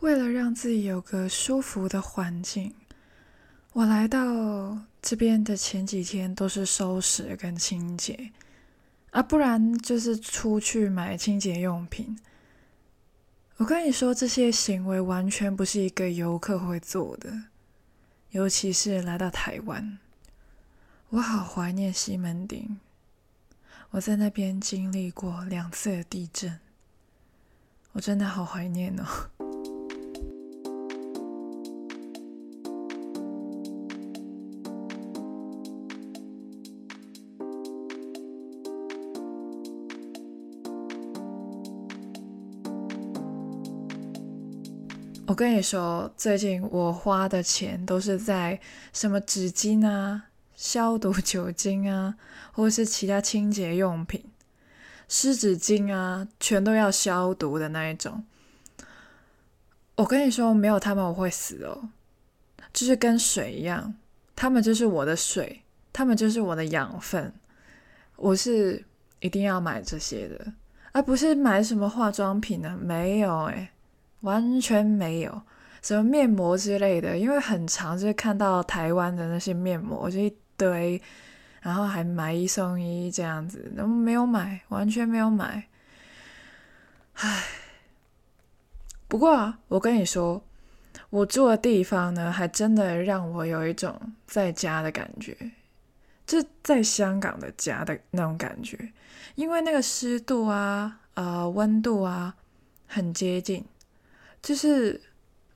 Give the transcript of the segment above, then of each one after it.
为了让自己有个舒服的环境，我来到这边的前几天都是收拾跟清洁，啊，不然就是出去买清洁用品。我跟你说，这些行为完全不是一个游客会做的，尤其是来到台湾，我好怀念西门町。我在那边经历过两次的地震，我真的好怀念哦。我跟你说，最近我花的钱都是在什么纸巾啊、消毒酒精啊，或者是其他清洁用品、湿纸巾啊，全都要消毒的那一种。我跟你说，没有他们我会死哦，就是跟水一样，他们就是我的水，他们就是我的养分，我是一定要买这些的，而不是买什么化妆品呢？没有诶。完全没有什么面膜之类的，因为很长，就是看到台湾的那些面膜就一堆，然后还买一送一这样子，然后没有买，完全没有买。唉，不过啊我跟你说，我住的地方呢，还真的让我有一种在家的感觉，就在香港的家的那种感觉，因为那个湿度啊，呃，温度啊，很接近。就是，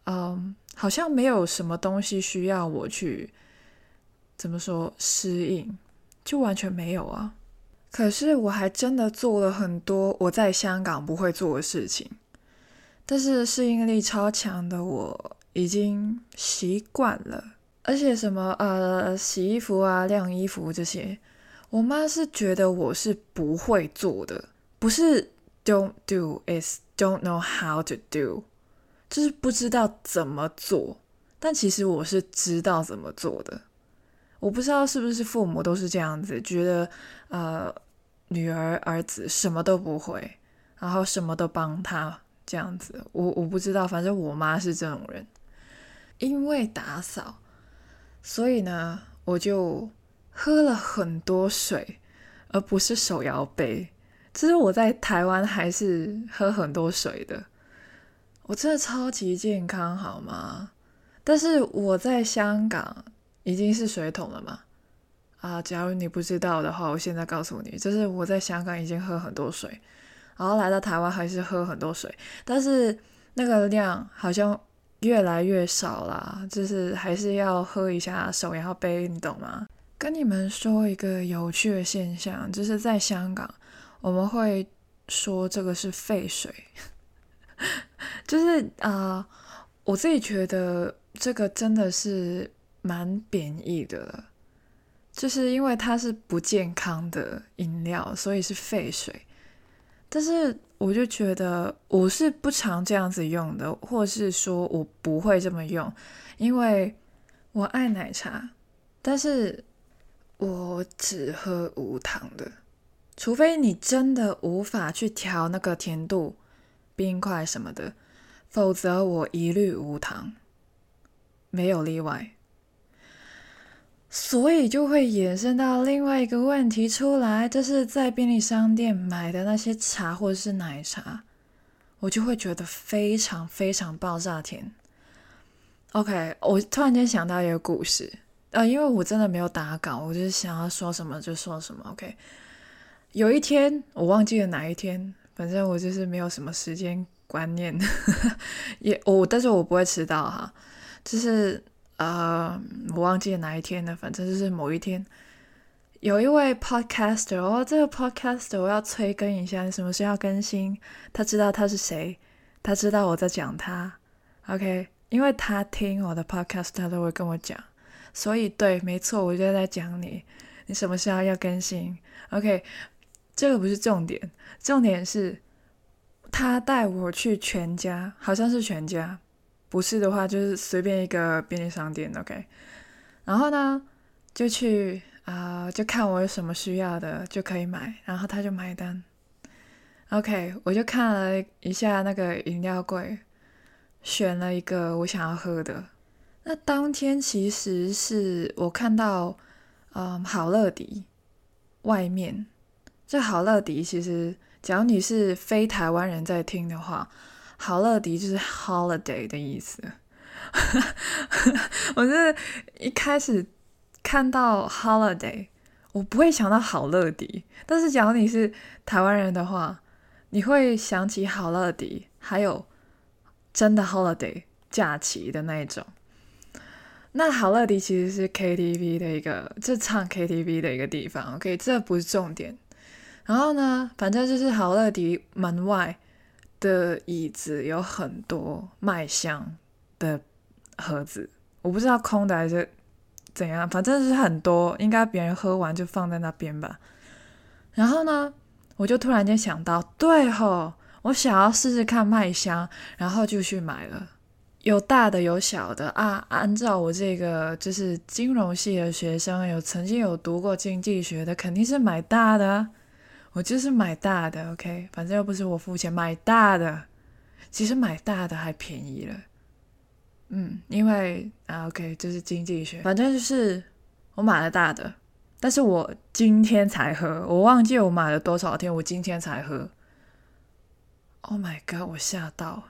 嗯，好像没有什么东西需要我去怎么说适应，就完全没有啊。可是我还真的做了很多我在香港不会做的事情，但是适应力超强的我已经习惯了。而且什么呃洗衣服啊、晾衣服这些，我妈是觉得我是不会做的，不是 don't do，is don't know how to do。就是不知道怎么做，但其实我是知道怎么做的。我不知道是不是父母都是这样子，觉得呃女儿儿子什么都不会，然后什么都帮他这样子。我我不知道，反正我妈是这种人。因为打扫，所以呢，我就喝了很多水，而不是手摇杯。其实我在台湾还是喝很多水的。我真的超级健康，好吗？但是我在香港已经是水桶了嘛？啊，假如你不知道的话，我现在告诉你，就是我在香港已经喝很多水，然后来到台湾还是喝很多水，但是那个量好像越来越少啦，就是还是要喝一下手摇杯，你懂吗？跟你们说一个有趣的现象，就是在香港我们会说这个是废水。就是啊，我自己觉得这个真的是蛮贬义的，就是因为它是不健康的饮料，所以是废水。但是我就觉得我是不常这样子用的，或是说我不会这么用，因为我爱奶茶，但是我只喝无糖的，除非你真的无法去调那个甜度。冰块什么的，否则我一律无糖，没有例外。所以就会衍生到另外一个问题出来，就是在便利商店买的那些茶或者是奶茶，我就会觉得非常非常爆炸甜。OK，我突然间想到一个故事，呃，因为我真的没有打稿，我就是想要说什么就说什么。OK，有一天我忘记了哪一天。反正我就是没有什么时间观念，也我，但是我不会迟到哈。就是呃，我忘记哪一天了，反正就是某一天，有一位 podcaster，哦，这个 podcaster 我要催更一下，你什么时候要更新？他知道他是谁，他知道我在讲他，OK？因为他听我的 podcast，他都会跟我讲，所以对，没错，我就在讲你，你什么时候要更新？OK？这个不是重点，重点是他带我去全家，好像是全家，不是的话就是随便一个便利商店，OK。然后呢，就去啊，就看我有什么需要的就可以买，然后他就买单。OK，我就看了一下那个饮料柜，选了一个我想要喝的。那当天其实是我看到，嗯，好乐迪外面，这好乐迪其实，假如你是非台湾人在听的话，好乐迪就是 holiday 的意思。我是一开始看到 holiday，我不会想到好乐迪，但是假如你是台湾人的话，你会想起好乐迪，还有真的 holiday 假期的那一种。那好乐迪其实是 KTV 的一个，就唱 KTV 的一个地方。OK，这不是重点。然后呢，反正就是好乐迪门外的椅子有很多麦香的盒子，我不知道空的还是怎样，反正是很多，应该别人喝完就放在那边吧。然后呢，我就突然间想到，对吼，我想要试试看麦香，然后就去买了。有大的有小的啊！按照我这个就是金融系的学生，有曾经有读过经济学的，肯定是买大的。我就是买大的，OK，反正又不是我付钱买大的。其实买大的还便宜了，嗯，因为啊，OK，就是经济学，反正就是我买了大的，但是我今天才喝，我忘记我买了多少天，我今天才喝。Oh my god！我吓到。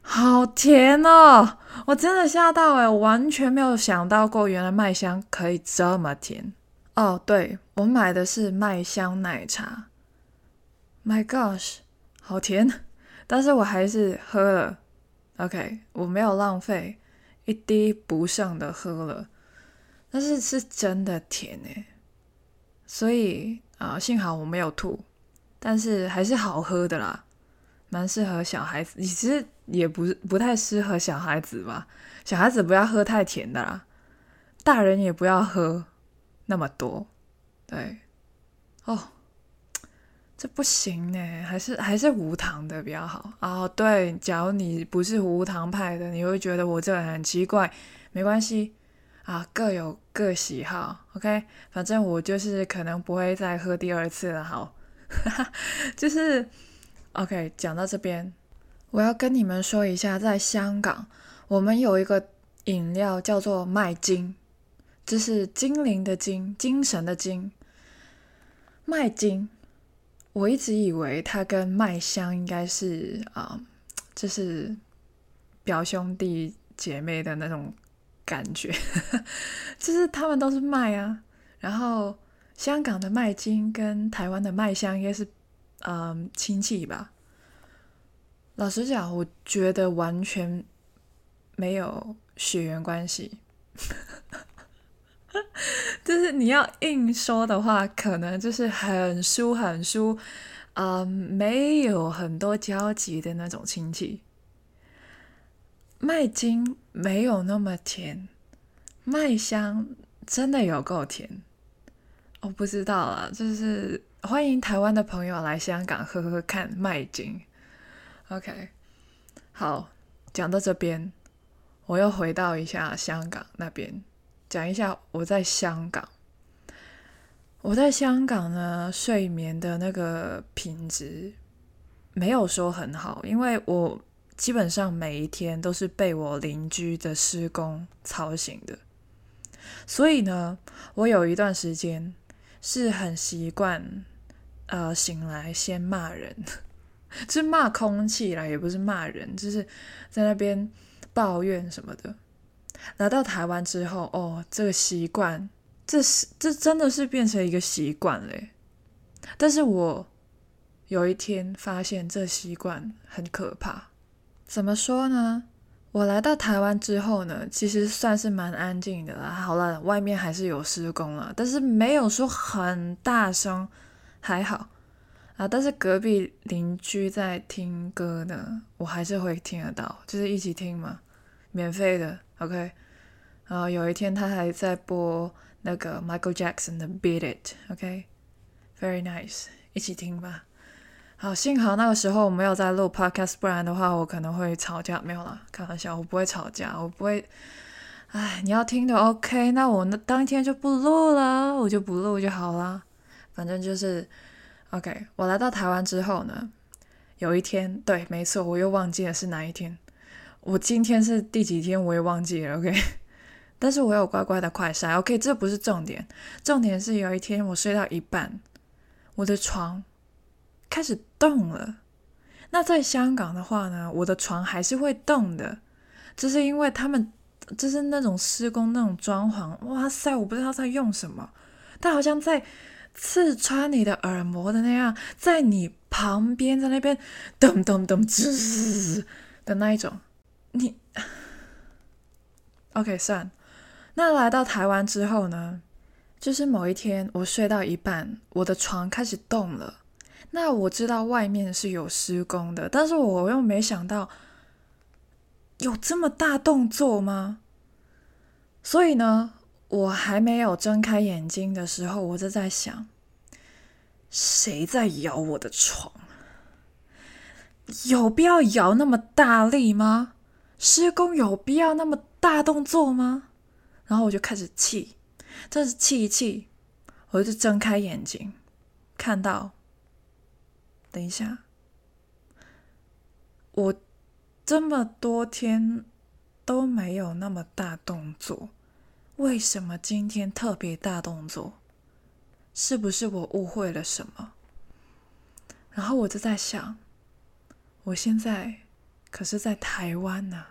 好甜哦！我真的吓到哎，完全没有想到过，原来麦香可以这么甜哦。对我买的是麦香奶茶，My gosh，好甜！但是我还是喝了，OK，我没有浪费，一滴不剩的喝了。但是是真的甜哎，所以啊，幸好我没有吐，但是还是好喝的啦。蛮适合小孩子，其实也不不太适合小孩子吧。小孩子不要喝太甜的啦，大人也不要喝那么多。对，哦，这不行呢，还是还是无糖的比较好。哦，对，假如你不是无糖派的，你会觉得我这个很奇怪，没关系啊，各有各喜好。OK，反正我就是可能不会再喝第二次了。好，就是。OK，讲到这边，我要跟你们说一下，在香港，我们有一个饮料叫做麦精，这是精灵的精，精神的精。麦精，我一直以为它跟麦香应该是啊，就是表兄弟姐妹的那种感觉，就是他们都是麦啊。然后香港的麦精跟台湾的麦香应该是。嗯，亲戚吧。老实讲，我觉得完全没有血缘关系。就是你要硬说的话，可能就是很疏很疏，啊，没有很多交集的那种亲戚。麦精没有那么甜，麦香真的有够甜。我不知道啊，就是。欢迎台湾的朋友来香港喝喝看麦精。OK，好，讲到这边，我又回到一下香港那边，讲一下我在香港。我在香港呢，睡眠的那个品质没有说很好，因为我基本上每一天都是被我邻居的施工吵醒的，所以呢，我有一段时间。是很习惯，呃，醒来先骂人，是骂空气啦，也不是骂人，就是在那边抱怨什么的。来到台湾之后，哦，这个习惯，这是这真的是变成一个习惯嘞。但是我有一天发现这习惯很可怕，怎么说呢？我来到台湾之后呢，其实算是蛮安静的啦。好了，外面还是有施工了，但是没有说很大声，还好啊。但是隔壁邻居在听歌呢，我还是会听得到，就是一起听嘛，免费的，OK。然后有一天他还在播那个 Michael Jackson 的 Beat It，OK，Very nice，一起听吧。好，幸好那个时候我没有在录 podcast，不然的话我可能会吵架。没有啦，开玩笑，我不会吵架，我不会。哎，你要听的 OK，那我那当天就不录了，我就不录就好了。反正就是 OK。我来到台湾之后呢，有一天，对，没错，我又忘记了是哪一天。我今天是第几天我也忘记了，OK。但是我有乖乖的快晒，OK。这不是重点，重点是有一天我睡到一半，我的床开始动了。那在香港的话呢，我的床还是会动的，就是因为他们就是那种施工那种装潢，哇塞，我不知道在用什么，但好像在刺穿你的耳膜的那样，在你旁边在那边噔噔噔吱的那一种，你 OK 算。那来到台湾之后呢，就是某一天我睡到一半，我的床开始动了。那我知道外面是有施工的，但是我又没想到有这么大动作吗？所以呢，我还没有睁开眼睛的时候，我就在想，谁在摇我的床？有必要摇那么大力吗？施工有必要那么大动作吗？然后我就开始气，真是气一气，我就睁开眼睛，看到。等一下，我这么多天都没有那么大动作，为什么今天特别大动作？是不是我误会了什么？然后我就在想，我现在可是在台湾呢，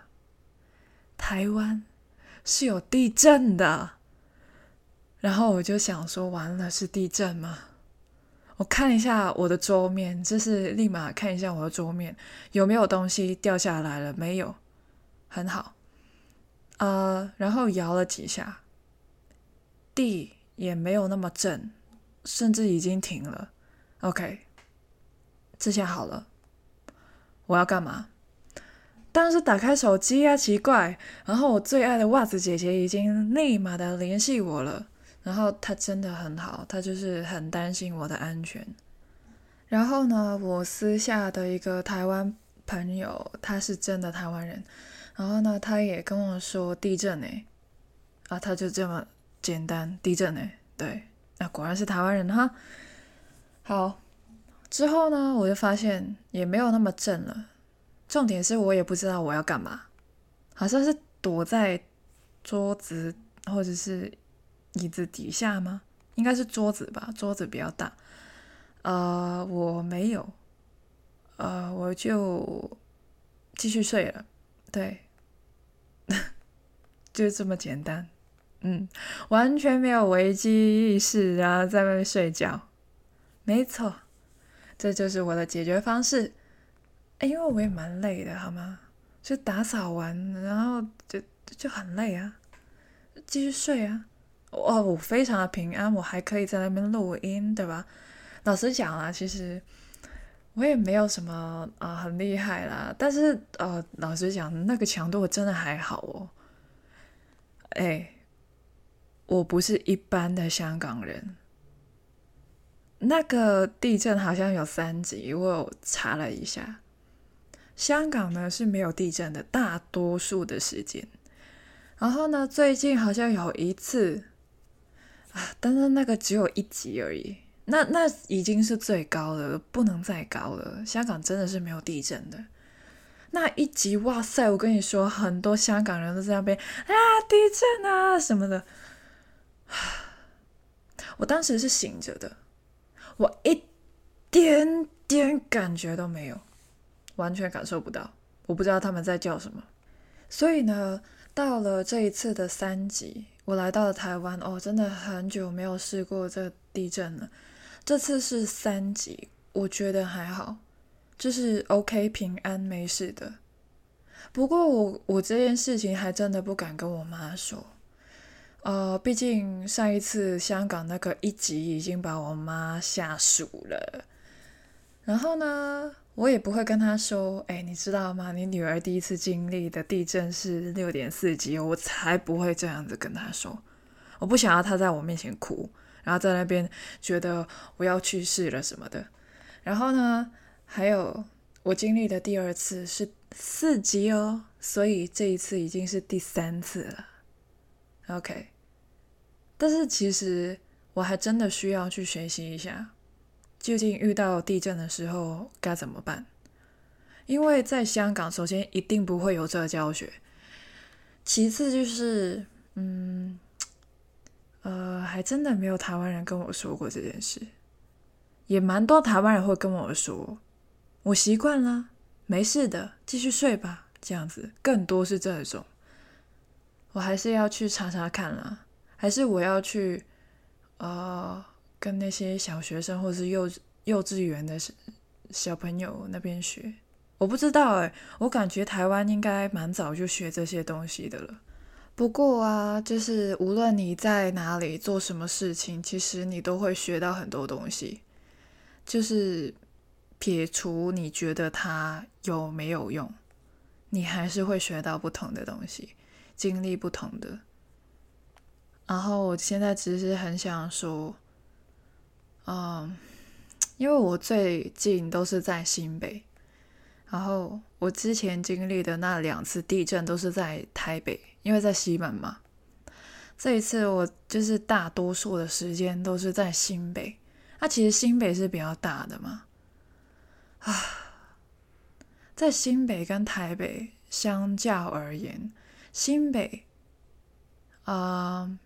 台湾是有地震的。然后我就想说，完了，是地震吗？我看一下我的桌面，就是立马看一下我的桌面有没有东西掉下来了，没有，很好。呃，然后摇了几下，地也没有那么震，甚至已经停了。OK，这下好了。我要干嘛？当然是打开手机啊！奇怪，然后我最爱的袜子姐姐已经立马的联系我了。然后她真的很好，她就是很担心我的安全。然后呢，我私下的一个台湾朋友，他是真的台湾人。然后呢，他也跟我说地震诶，啊，他就这么简单，地震诶，对，那果然是台湾人哈。好，之后呢，我就发现也没有那么震了。重点是我也不知道我要干嘛，好像是躲在桌子或者是。椅子底下吗？应该是桌子吧，桌子比较大。呃，我没有，呃，我就继续睡了。对，就这么简单。嗯，完全没有危机意识，然后在外面睡觉。没错，这就是我的解决方式。哎因为我也蛮累的，好吗？就打扫完，然后就就很累啊，继续睡啊。哦，我非常的平安，我还可以在那边录音，对吧？老实讲啊，其实我也没有什么啊很厉害啦，但是呃，老实讲，那个强度真的还好哦。哎，我不是一般的香港人。那个地震好像有三级，我查了一下，香港呢是没有地震的，大多数的时间。然后呢，最近好像有一次。啊！但是那个只有一级而已，那那已经是最高了，不能再高了。香港真的是没有地震的，那一级哇塞！我跟你说，很多香港人都在那边啊，地震啊什么的。我当时是醒着的，我一点点感觉都没有，完全感受不到。我不知道他们在叫什么，所以呢，到了这一次的三级。我来到了台湾哦，真的很久没有试过这地震了。这次是三级，我觉得还好，就是 OK 平安没事的。不过我我这件事情还真的不敢跟我妈说，呃，毕竟上一次香港那个一级已经把我妈吓熟了。然后呢？我也不会跟他说，哎，你知道吗？你女儿第一次经历的地震是六点四级，我才不会这样子跟他说。我不想要他在我面前哭，然后在那边觉得我要去世了什么的。然后呢，还有我经历的第二次是四级哦，所以这一次已经是第三次了。OK，但是其实我还真的需要去学习一下。究竟遇到地震的时候该怎么办？因为在香港，首先一定不会有这教学，其次就是，嗯，呃，还真的没有台湾人跟我说过这件事，也蛮多台湾人会跟我说，我习惯了，没事的，继续睡吧，这样子，更多是这种，我还是要去查查看了，还是我要去，呃，跟那些小学生或者是幼幼稚园的小朋友那边学。我不知道哎，我感觉台湾应该蛮早就学这些东西的了。不过啊，就是无论你在哪里做什么事情，其实你都会学到很多东西。就是撇除你觉得它有没有用，你还是会学到不同的东西，经历不同的。然后我现在只是很想说，嗯，因为我最近都是在新北。然后我之前经历的那两次地震都是在台北，因为在西门嘛。这一次我就是大多数的时间都是在新北。那其实新北是比较大的嘛。啊，在新北跟台北相较而言，新北，啊，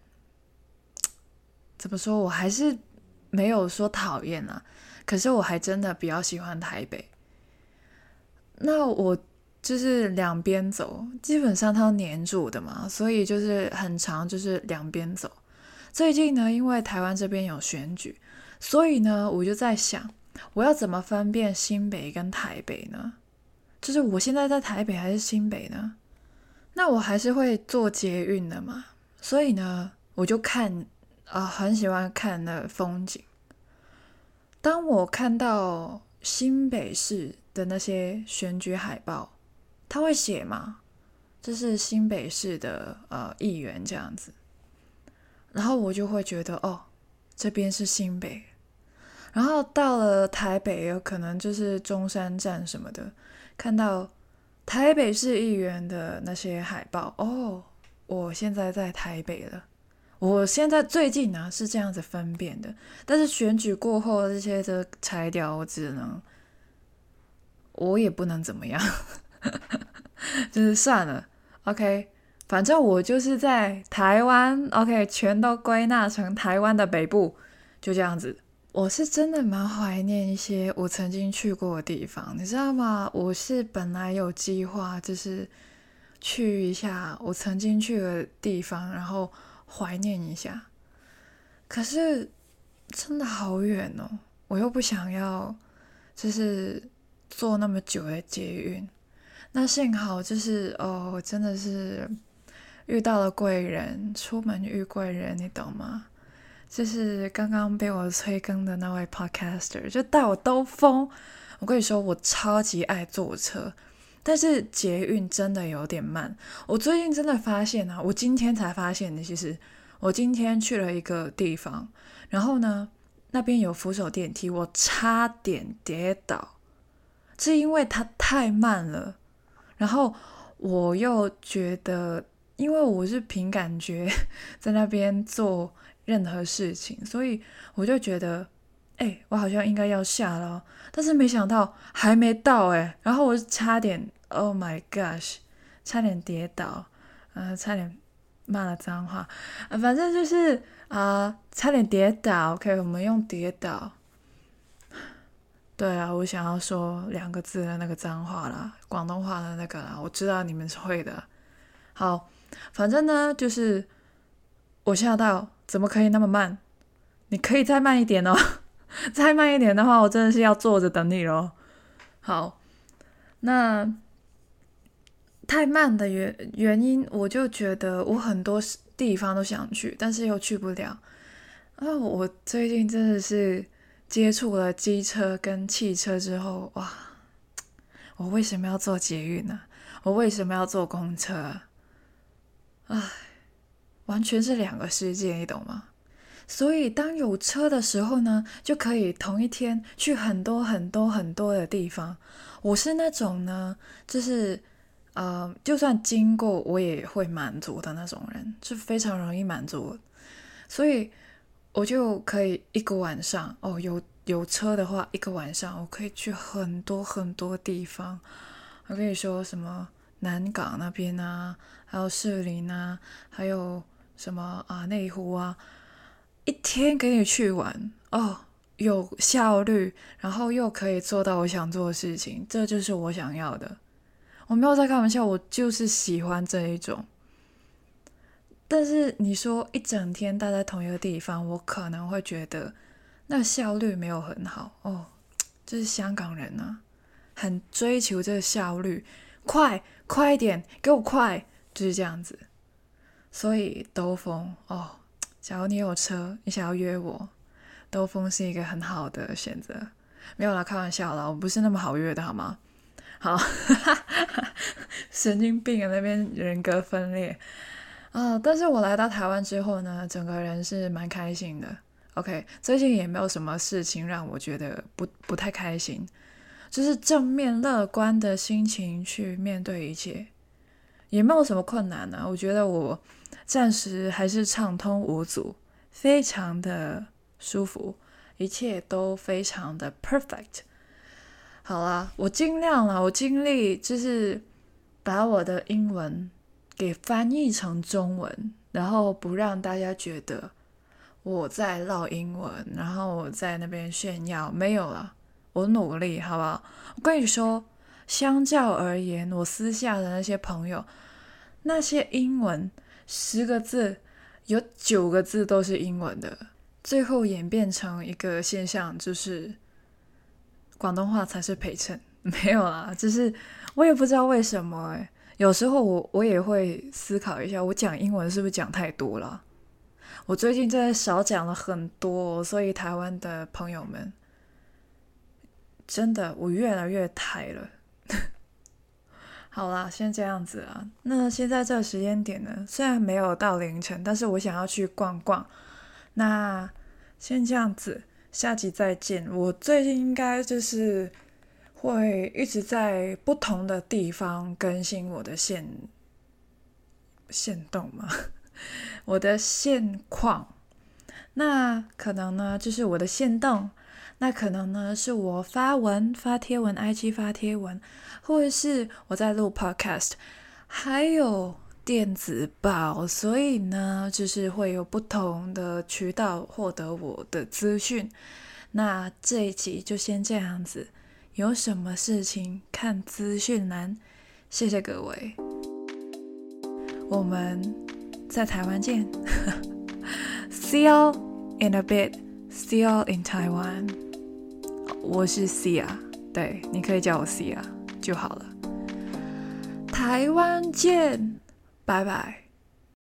怎么说？我还是没有说讨厌啊。可是我还真的比较喜欢台北。那我就是两边走，基本上它黏住的嘛，所以就是很长，就是两边走。最近呢，因为台湾这边有选举，所以呢，我就在想，我要怎么分辨新北跟台北呢？就是我现在在台北还是新北呢？那我还是会坐捷运的嘛，所以呢，我就看啊，很喜欢看那风景。当我看到新北市。的那些选举海报，他会写吗？这是新北市的呃议员这样子，然后我就会觉得哦，这边是新北，然后到了台北，有可能就是中山站什么的，看到台北市议员的那些海报，哦，我现在在台北了。我现在最近呢是这样子分辨的，但是选举过后这些都拆掉，我只能。我也不能怎么样，就是算了。OK，反正我就是在台湾。OK，全都归纳成台湾的北部，就这样子。我是真的蛮怀念一些我曾经去过的地方，你知道吗？我是本来有计划，就是去一下我曾经去的地方，然后怀念一下。可是真的好远哦，我又不想要，就是。坐那么久的捷运，那幸好就是哦，真的是遇到了贵人，出门遇贵人，你懂吗？就是刚刚被我催更的那位 podcaster，就带我兜风。我跟你说，我超级爱坐车，但是捷运真的有点慢。我最近真的发现啊，我今天才发现的，其实我今天去了一个地方，然后呢，那边有扶手电梯，我差点跌倒。是因为它太慢了，然后我又觉得，因为我是凭感觉 在那边做任何事情，所以我就觉得，哎，我好像应该要下了，但是没想到还没到哎，然后我差点，Oh my gosh，差点跌倒，呃，差点骂了脏话，反正就是啊，差点跌倒。OK，我们用跌倒。对啊，我想要说两个字的那个脏话啦，广东话的那个啦，我知道你们是会的。好，反正呢，就是我吓到，怎么可以那么慢？你可以再慢一点哦，再慢一点的话，我真的是要坐着等你咯。好，那太慢的原原因，我就觉得我很多地方都想去，但是又去不了。啊，我最近真的是。接触了机车跟汽车之后，哇！我为什么要坐捷运呢？我为什么要坐公车？唉，完全是两个世界，你懂吗？所以当有车的时候呢，就可以同一天去很多很多很多的地方。我是那种呢，就是呃，就算经过我也会满足的那种人，是非常容易满足，所以。我就可以一个晚上哦，有有车的话，一个晚上我可以去很多很多地方，我跟你说什么南港那边啊，还有士林啊，还有什么啊内湖啊，一天给你去玩哦，有效率，然后又可以做到我想做的事情，这就是我想要的。我没有在开玩笑，我就是喜欢这一种。但是你说一整天待在同一个地方，我可能会觉得那效率没有很好哦。就是香港人啊，很追求这个效率，快快一点，给我快，就是这样子。所以兜风哦，假如你有车，你想要约我，兜风是一个很好的选择。没有啦，开玩笑啦，我不是那么好约的，好吗？好，神经病啊，那边人格分裂。啊！但是我来到台湾之后呢，整个人是蛮开心的。OK，最近也没有什么事情让我觉得不不太开心，就是正面乐观的心情去面对一切，也没有什么困难呢。我觉得我暂时还是畅通无阻，非常的舒服，一切都非常的 perfect。好啦，我尽量了，我尽力就是把我的英文。给翻译成中文，然后不让大家觉得我在唠英文，然后我在那边炫耀。没有了，我努力，好不好？我跟你说，相较而言，我私下的那些朋友，那些英文十个字有九个字都是英文的，最后演变成一个现象，就是广东话才是陪衬。没有啦，就是我也不知道为什么。有时候我我也会思考一下，我讲英文是不是讲太多了？我最近真的少讲了很多，所以台湾的朋友们，真的我越来越台了。好啦，先这样子啊。那现在这个时间点呢，虽然没有到凌晨，但是我想要去逛逛。那先这样子，下集再见。我最近应该就是。会一直在不同的地方更新我的现现动嘛，我的现况。那可能呢，就是我的现动。那可能呢，是我发文发贴文，IG 发贴文，或者是我在录 Podcast，还有电子报。所以呢，就是会有不同的渠道获得我的资讯。那这一集就先这样子。有什么事情看资讯栏，谢谢各位，我们在台湾见，See you in a bit，See you in Taiwan。我是 Cia，对，你可以叫我 Cia 就好了。台湾见，拜拜。